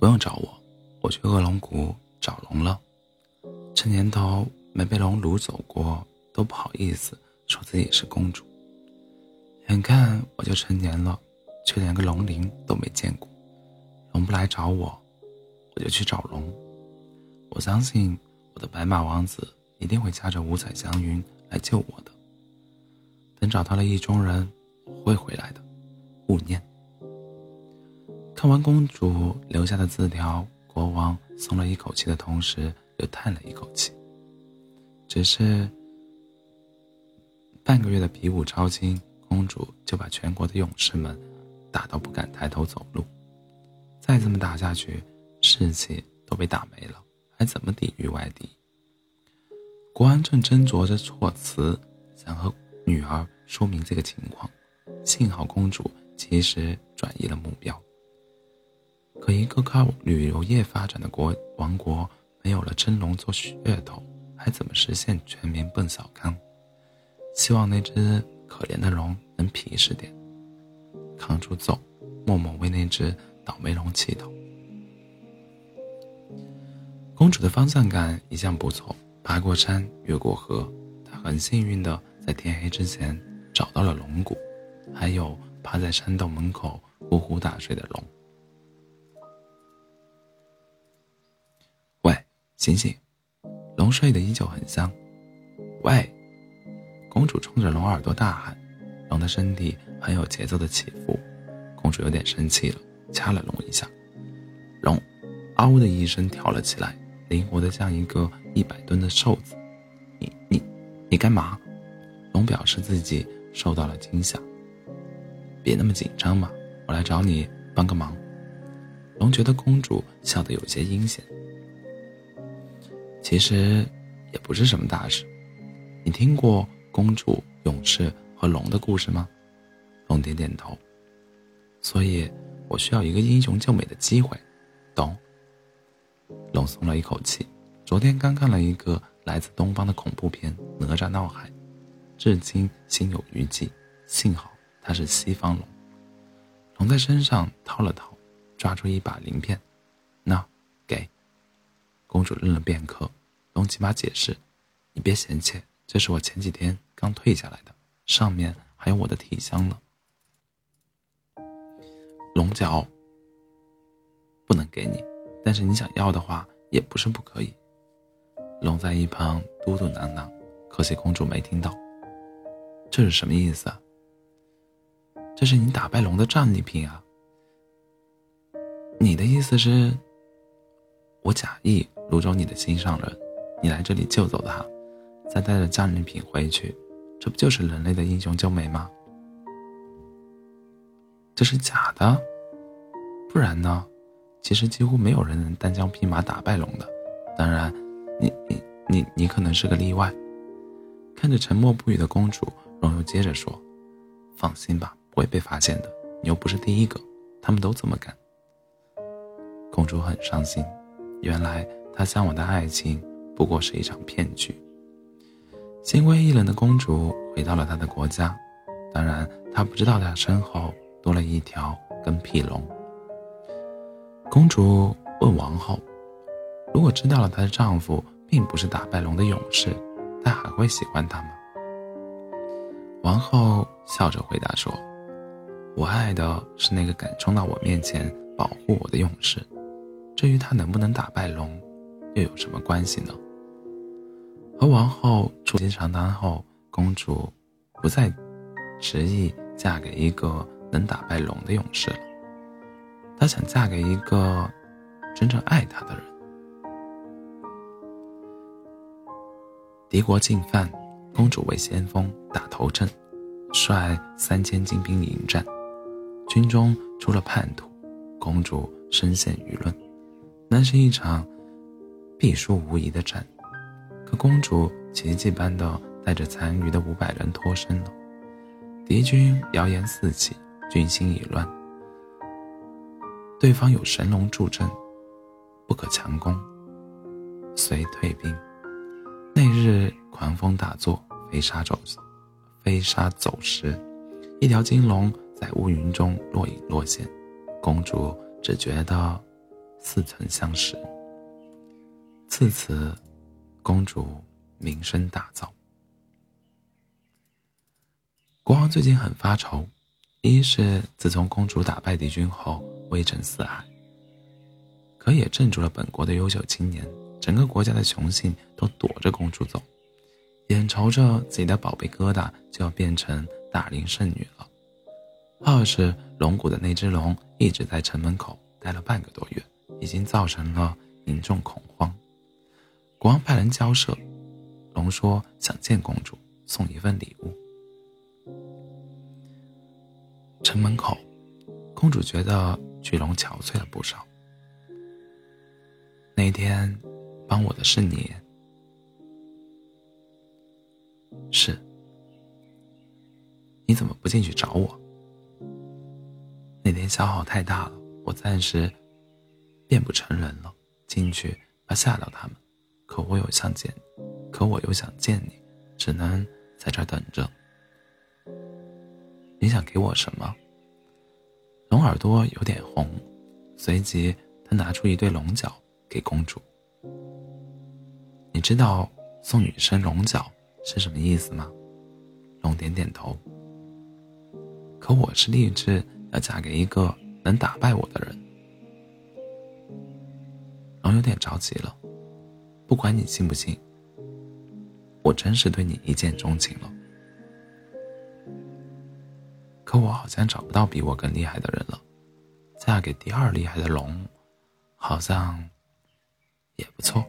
不用找我，我去恶龙谷找龙了。这年头没被龙掳走过，都不好意思说自己是公主。眼看我就成年了，却连个龙鳞都没见过。龙不来找我，我就去找龙。我相信我的白马王子一定会驾着五彩祥云来救我的。等找到了意中人，我会回来的。勿念。看完公主留下的字条，国王松了一口气的同时，又叹了一口气。只是半个月的比武招亲，公主就把全国的勇士们打到不敢抬头走路。再这么打下去，士气都被打没了，还怎么抵御外敌？国王正斟酌着措辞，想和女儿说明这个情况，幸好公主及时转移了目标。可一个靠旅游业发展的国王国，没有了真龙做噱头，还怎么实现全民奔小康？希望那只可怜的龙能皮实点，扛住揍，默默为那只倒霉龙祈祷。公主的方向感一向不错，爬过山，越过河，她很幸运的在天黑之前找到了龙骨，还有趴在山洞门口呼呼大睡的龙。醒醒，龙睡得依旧很香。喂，公主冲着龙耳朵大喊。龙的身体很有节奏的起伏。公主有点生气了，掐了龙一下。龙“嗷”的一声跳了起来，灵活的像一个一百吨的瘦子。你你你干嘛？龙表示自己受到了惊吓。别那么紧张嘛，我来找你帮个忙。龙觉得公主笑得有些阴险。其实，也不是什么大事。你听过公主、勇士和龙的故事吗？龙点点头。所以，我需要一个英雄救美的机会，懂？龙松了一口气。昨天刚看了一个来自东方的恐怖片《哪吒闹海》，至今心有余悸。幸好他是西方龙。龙在身上掏了掏，抓出一把鳞片，那。公主愣了片刻，龙骑马解释：“你别嫌弃，这是我前几天刚退下来的，上面还有我的体香呢。”龙角不能给你，但是你想要的话也不是不可以。龙在一旁嘟嘟囔囔，可惜公主没听到。这是什么意思啊？这是你打败龙的战利品啊！你的意思是，我假意。掳走你的心上人，你来这里救走他，再带着战利品回去，这不就是人类的英雄救美吗？这是假的，不然呢？其实几乎没有人能单枪匹马打败龙的，当然，你你你你可能是个例外。看着沉默不语的公主，龙又接着说：“放心吧，不会被发现的。你又不是第一个，他们都这么干。”公主很伤心，原来。他向往的爱情不过是一场骗局。心灰意冷的公主回到了她的国家，当然，她不知道她身后多了一条跟屁龙。公主问王后：“如果知道了她的丈夫并不是打败龙的勇士，她还会喜欢他吗？”王后笑着回答说：“我爱的是那个敢冲到我面前保护我的勇士。至于他能不能打败龙，”又有什么关系呢？和王后促膝长谈后，公主不再执意嫁给一个能打败龙的勇士了。她想嫁给一个真正爱她的人。敌国进犯，公主为先锋打头阵，率三千精兵迎战，军中出了叛徒，公主深陷舆论。那是一场。必输无疑的战，可公主奇迹般的带着残余的五百人脱身了。敌军谣言四起，军心已乱。对方有神龙助阵，不可强攻，遂退兵。那日狂风大作，飞沙走飞沙走石，一条金龙在乌云中若隐若现。公主只觉得似曾相识。自此，公主名声大噪。国王最近很发愁，一是自从公主打败敌军后威震四海，可也镇住了本国的优秀青年，整个国家的雄性都躲着公主走，眼瞅着自己的宝贝疙瘩就要变成大龄剩女了；二是龙谷的那只龙一直在城门口待了半个多月，已经造成了民众恐慌。国王派人交涉，龙说想见公主，送一份礼物。城门口，公主觉得巨龙憔悴了不少。那天，帮我的是你，是。你怎么不进去找我？那天消耗太大了，我暂时变不成人了。进去怕吓到他们，可我又想见，可我又想见你，只能在这等着。你想给我什么？龙耳朵有点红，随即他拿出一对龙角给公主。你知道送女生龙角是什么意思吗？龙点点头。可我是立志要嫁给一个能打败我的人。我有点着急了，不管你信不信，我真是对你一见钟情了。可我好像找不到比我更厉害的人了，嫁给第二厉害的龙，好像也不错。